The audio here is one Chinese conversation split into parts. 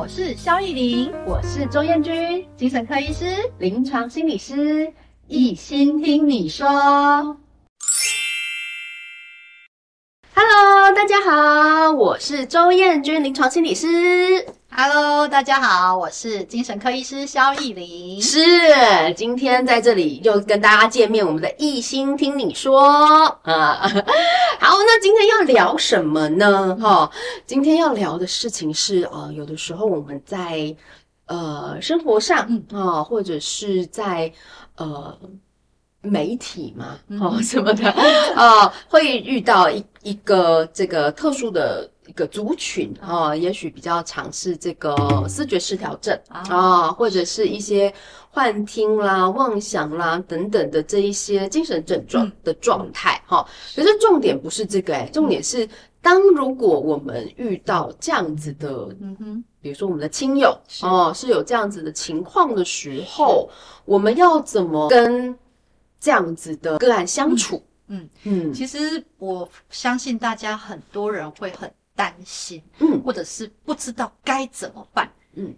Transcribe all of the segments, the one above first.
我是肖艺玲，我是周艳君，精神科医师、临床心理师，一心听你说。好，我是周燕君，临床心理师。Hello，大家好，我是精神科医师肖艺玲。是，今天在这里又跟大家见面，我们的一心听你说啊。好，那今天要聊什么呢？哈，今天要聊的事情是，呃，有的时候我们在呃生活上啊，或者是在呃媒体嘛，哦 什么的啊，会遇到一一个这个特殊的。一个族群啊，也许比较常是这个视觉失调症啊，或者是一些幻听啦、妄想啦等等的这一些精神症状的状态哈。可是重点不是这个诶，重点是当如果我们遇到这样子的，嗯哼，比如说我们的亲友哦，是有这样子的情况的时候，我们要怎么跟这样子的个案相处？嗯嗯，其实我相信大家很多人会很。担心，嗯，或者是不知道该怎么办，嗯，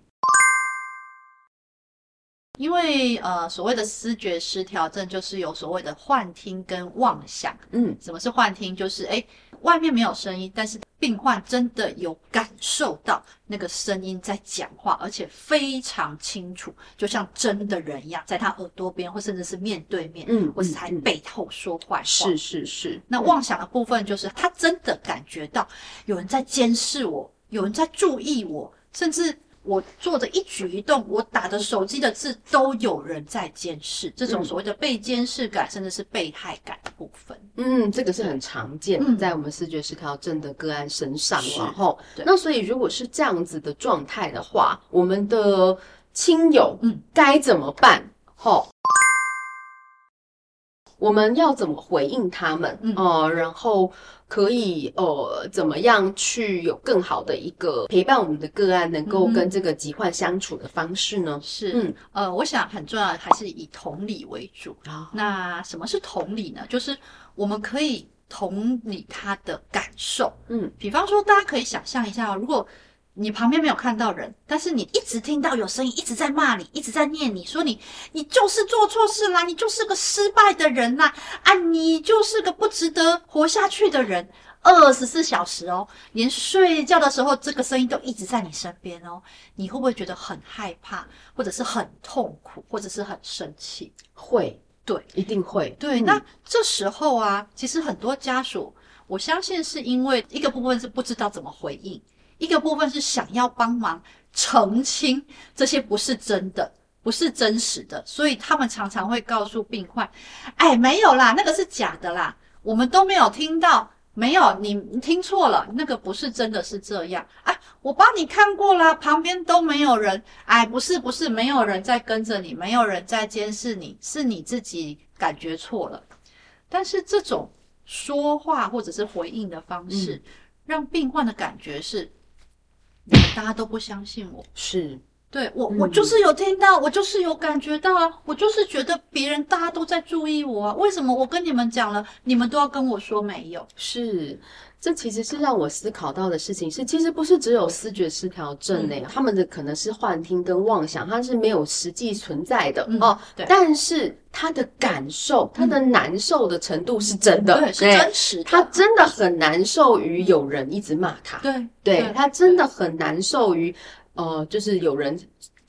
因为呃，所谓的思觉失调症就是有所谓的幻听跟妄想，嗯，什么是幻听？就是诶，外面没有声音，但是病患真的有感受到那个声音在讲话，而且非常清楚，就像真的人一样，在他耳朵边，或甚至是面对面，嗯，或是在背后说坏话。是是是。那妄想的部分就是他真的感觉到有人在监视我，有人在注意我，甚至。我做的一举一动，我打的手机的字都有人在监视，这种所谓的被监视感，甚至是被害感的部分。嗯，这个是很常见的，在我们视觉失调症的个案身上。然后，那所以如果是这样子的状态的话，我们的亲友嗯该怎么办？齁。我们要怎么回应他们？嗯、呃，然后可以呃怎么样去有更好的一个陪伴我们的个案，能够跟这个疾患相处的方式呢？是，嗯，呃，我想很重要的还是以同理为主啊。那什么是同理呢？就是我们可以同理他的感受。嗯，比方说，大家可以想象一下，如果。你旁边没有看到人，但是你一直听到有声音，一直在骂你，一直在念你，说你，你就是做错事啦，你就是个失败的人啦，啊，你就是个不值得活下去的人。二十四小时哦，连睡觉的时候，这个声音都一直在你身边哦。你会不会觉得很害怕，或者是很痛苦，或者是很生气？会，对，一定会。对，嗯、那这时候啊，其实很多家属，我相信是因为一个部分是不知道怎么回应。一个部分是想要帮忙澄清这些不是真的，不是真实的，所以他们常常会告诉病患：“哎，没有啦，那个是假的啦，我们都没有听到，没有，你听错了，那个不是真的是这样。哎，我帮你看过啦，旁边都没有人，哎，不是不是，没有人在跟着你，没有人在监视你，是你自己感觉错了。但是这种说话或者是回应的方式，嗯、让病患的感觉是。”大家都不相信我，是。对我，我就是有听到，我就是有感觉到啊，我就是觉得别人大家都在注意我啊，为什么我跟你们讲了，你们都要跟我说没有？是。这其实是让我思考到的事情是，其实不是只有思觉失调症诶，他们的可能是幻听跟妄想，它是没有实际存在的哦。对，但是他的感受，他的难受的程度是真的，对，是真实的。他真的很难受于有人一直骂他，对，对，他真的很难受于呃，就是有人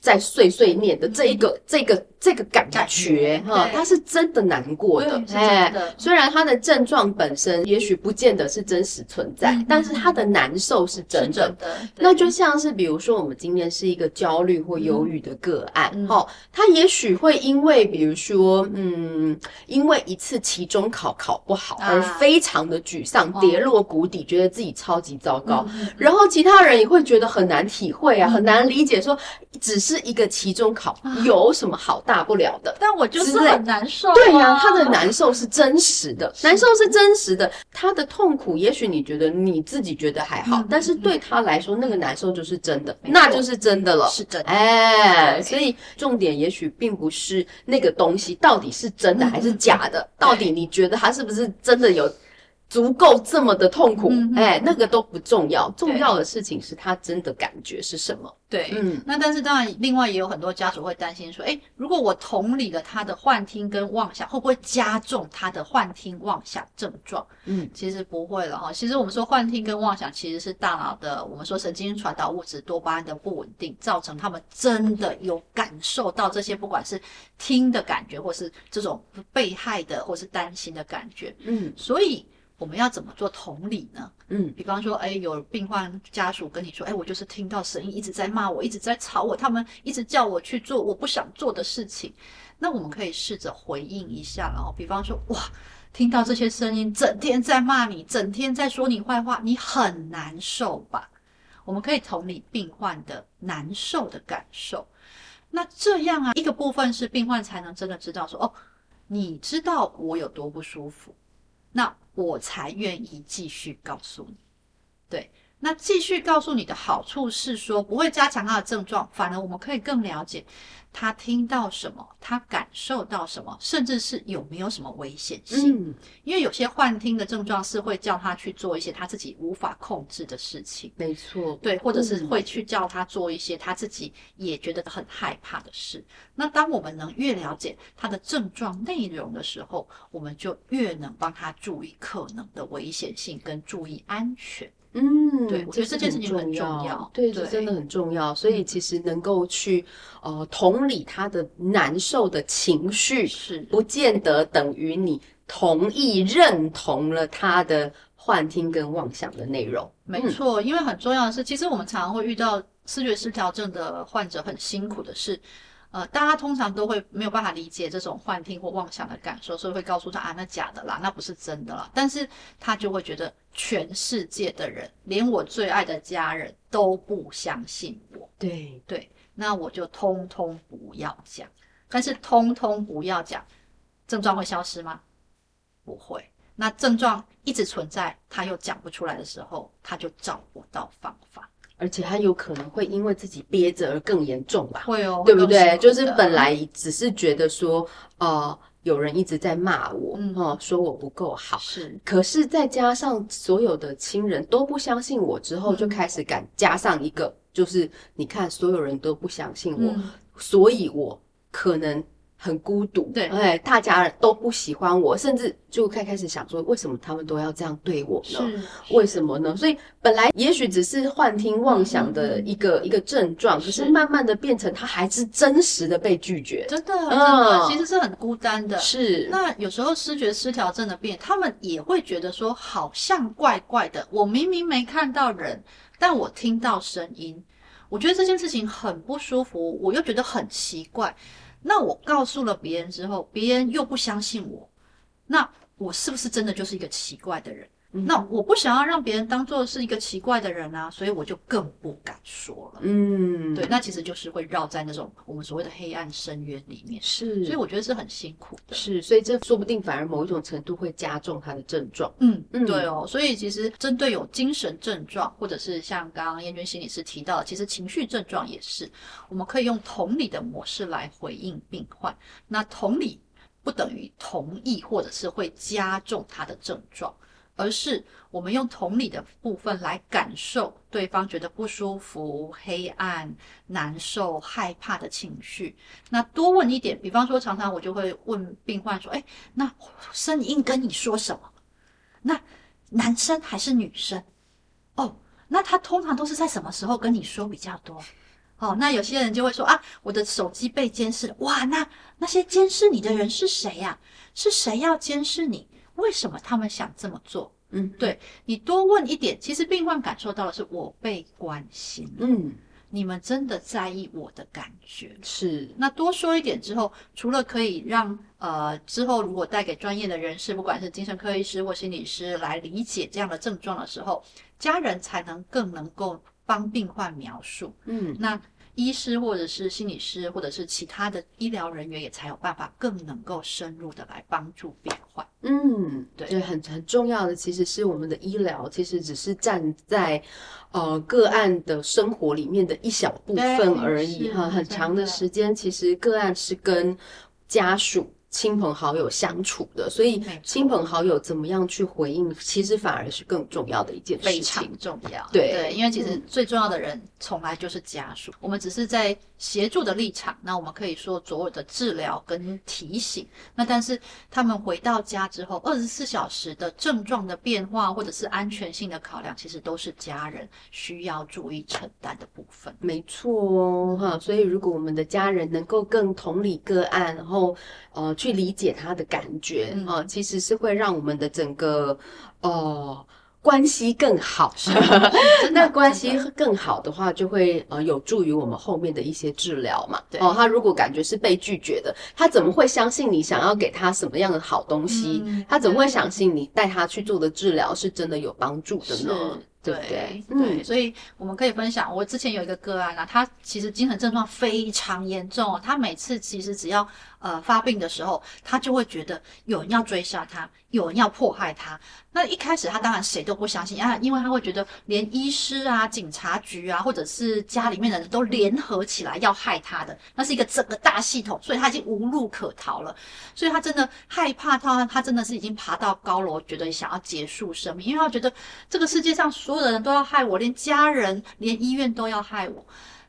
在碎碎念的这一个这个。这个感觉哈，他是真的难过的，哎，虽然他的症状本身也许不见得是真实存在，但是他的难受是真的。那就像是比如说，我们今天是一个焦虑或忧郁的个案，哈，他也许会因为比如说，嗯，因为一次期中考考不好而非常的沮丧，跌落谷底，觉得自己超级糟糕。然后其他人也会觉得很难体会啊，很难理解，说只是一个期中考有什么好大大不了的，但我就是很难受啊。对呀，他的难受是真实的，难受是真实的。他的痛苦，也许你觉得你自己觉得还好，但是对他来说，那个难受就是真的，那就是真的了，是真的。哎，所以重点也许并不是那个东西到底是真的还是假的，到底你觉得他是不是真的有足够这么的痛苦，哎，那个都不重要，重要的事情是他真的感觉是什么。对，嗯，那但是当然，另外也有很多家属会担心说，诶，如果我同理了他的幻听跟妄想，会不会加重他的幻听妄想症状？嗯，其实不会了哈。其实我们说幻听跟妄想，其实是大脑的我们说神经传导物质多巴胺的不稳定，造成他们真的有感受到这些，不管是听的感觉，或是这种被害的，或是担心的感觉。嗯，所以。我们要怎么做同理呢？嗯，比方说，哎，有病患家属跟你说，哎，我就是听到声音一直在骂我，一直在吵我，他们一直叫我去做我不想做的事情。那我们可以试着回应一下，然后比方说，哇，听到这些声音，整天在骂你，整天在说你坏话，你很难受吧？我们可以同理病患的难受的感受。那这样啊，一个部分是病患才能真的知道说，哦，你知道我有多不舒服。那我才愿意继续告诉你，对，那继续告诉你的好处是说不会加强他的症状，反而我们可以更了解他听到什么，他感受到什么，甚至是有没有什么危险性。嗯，因为有些幻听的症状是会叫他去做一些他自己无法控制的事情，没错，对，或者是会去叫他做一些他自己也觉得很害怕的事。那当我们能越了解他的症状内容的时候，我们就越能帮他注意可能的危险性跟注意安全。嗯，对，我觉得这件事情很重要，对，这真的很重要。所以其实能够去呃同理他的难受的情绪，是不见得等于你同意认同了他的幻听跟妄想的内容。没错，因为很重要的是，其实我们常常会遇到视觉失调症的患者很辛苦的是。呃，大家通常都会没有办法理解这种幻听或妄想的感受，所以会告诉他啊，那假的啦，那不是真的啦。但是他就会觉得全世界的人，连我最爱的家人都不相信我。对对，那我就通通不要讲。但是通通不要讲，症状会消失吗？不会。那症状一直存在，他又讲不出来的时候，他就找不到方法。而且他有可能会因为自己憋着而更严重吧？会哦，对不对？就是本来只是觉得说，呃，有人一直在骂我，嗯，哦，说我不够好，是。可是再加上所有的亲人都不相信我之后，就开始敢加上一个，就是你看所有人都不相信我，所以我可能。很孤独，对，哎，大家都不喜欢我，甚至就开开始想说，为什么他们都要这样对我呢？为什么呢？所以本来也许只是幻听妄想的一个、嗯、一个症状，可是慢慢的变成他还是真实的被拒绝，真的，真的，嗯、其实是很孤单的。是，那有时候失觉失调症的病人，他们也会觉得说，好像怪怪的。我明明没看到人，但我听到声音，我觉得这件事情很不舒服，我又觉得很奇怪。那我告诉了别人之后，别人又不相信我，那我是不是真的就是一个奇怪的人？嗯、那我不想要让别人当做是一个奇怪的人啊，所以我就更不敢说了。嗯，对，那其实就是会绕在那种我们所谓的黑暗深渊里面。是，所以我觉得是很辛苦的。是，所以这说不定反而某一种程度会加重他的症状。嗯嗯，对哦。所以其实针对有精神症状，或者是像刚刚燕君心理师提到的，其实情绪症状也是，我们可以用同理的模式来回应病患。那同理不等于同意，或者是会加重他的症状。而是我们用同理的部分来感受对方觉得不舒服、黑暗、难受、害怕的情绪。那多问一点，比方说，常常我就会问病患说：“哎，那声音跟你说什么？那男生还是女生？哦，那他通常都是在什么时候跟你说比较多？哦，那有些人就会说啊，我的手机被监视了。哇，那那些监视你的人是谁呀？是谁要监视你？”为什么他们想这么做？嗯，对，你多问一点，其实病患感受到的是我被关心。嗯，你们真的在意我的感觉。是，那多说一点之后，除了可以让呃之后如果带给专业的人士，不管是精神科医师或心理师来理解这样的症状的时候，家人才能更能够帮病患描述。嗯，那。医师或者是心理师或者是其他的医疗人员也才有办法更能够深入的来帮助病患。嗯，对，对，很很重要的其实是我们的医疗，其实只是站在呃个案的生活里面的一小部分而已哈。很长的时间，其实个案是跟家属亲朋好友相处的，所以亲朋好友怎么样去回应，其实反而是更重要的一件事情，非常重要。对。对，因为其实最重要的人从来就是家属，嗯、我们只是在协助的立场，那我们可以说所有的治疗跟提醒。那但是他们回到家之后，二十四小时的症状的变化或者是安全性的考量，其实都是家人需要注意承担的部分。没错哦，哈，所以如果我们的家人能够更同理个案，然后呃。去理解他的感觉啊、嗯呃，其实是会让我们的整个呃关系更好。那关系更好的话，就会呃有助于我们后面的一些治疗嘛。哦、呃，他如果感觉是被拒绝的，他怎么会相信你想要给他什么样的好东西？嗯、他怎么会相信你带他去做的治疗是真的有帮助的呢？对对，对，对，嗯，所以我们可以分享。我之前有一个个案啊，他其实精神症状非常严重，他每次其实只要呃发病的时候，他就会觉得有人要追杀他，有人要迫害他。那一开始他当然谁都不相信啊，因为他会觉得连医师啊、警察局啊，或者是家里面的人都联合起来要害他的，那是一个整个大系统，所以他已经无路可逃了。所以他真的害怕他，他真的是已经爬到高楼，觉得想要结束生命，因为他觉得这个世界上所所有的人都要害我，连家人、连医院都要害我。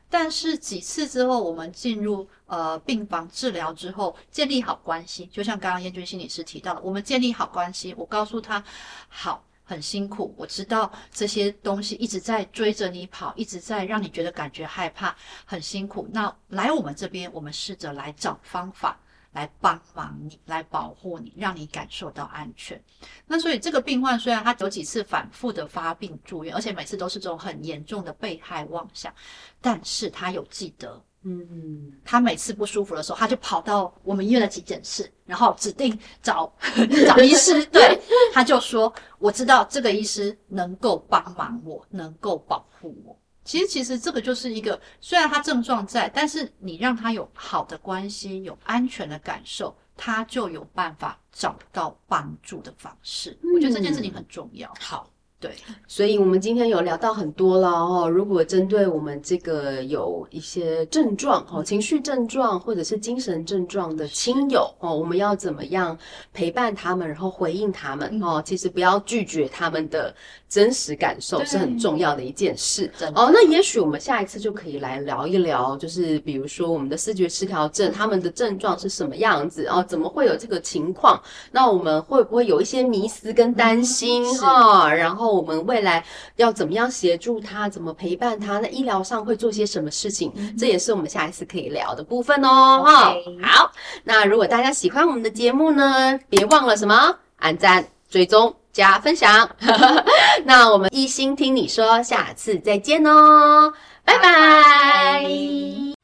但是几次之后，我们进入呃病房治疗之后，建立好关系，就像刚刚彦君心理师提到的，我们建立好关系，我告诉他，好，很辛苦，我知道这些东西一直在追着你跑，一直在让你觉得感觉害怕，很辛苦。那来我们这边，我们试着来找方法。来帮忙你，来保护你，让你感受到安全。那所以这个病患虽然他有几次反复的发病住院，而且每次都是这种很严重的被害妄想，但是他有记得，嗯，他每次不舒服的时候，他就跑到我们医院的急诊室，然后指定找 找医师，对，他就说我知道这个医师能够帮忙我，能够保护我。其实，其实这个就是一个，虽然他症状在，但是你让他有好的关系，有安全的感受，他就有办法找到帮助的方式。嗯，我觉得这件事情很重要。好。对，所以我们今天有聊到很多了哦。如果针对我们这个有一些症状哦，情绪症状或者是精神症状的亲友哦，我们要怎么样陪伴他们，然后回应他们哦？其实不要拒绝他们的真实感受是很重要的一件事哦。那也许我们下一次就可以来聊一聊，就是比如说我们的视觉失调症，他们的症状是什么样子哦？怎么会有这个情况？那我们会不会有一些迷思跟担心哈？然后。我们未来要怎么样协助他？怎么陪伴他？那医疗上会做些什么事情？嗯、这也是我们下一次可以聊的部分哦。好。那如果大家喜欢我们的节目呢，别忘了什么？按赞、追踪、加分享。那我们一心听你说，下次再见哦，拜拜。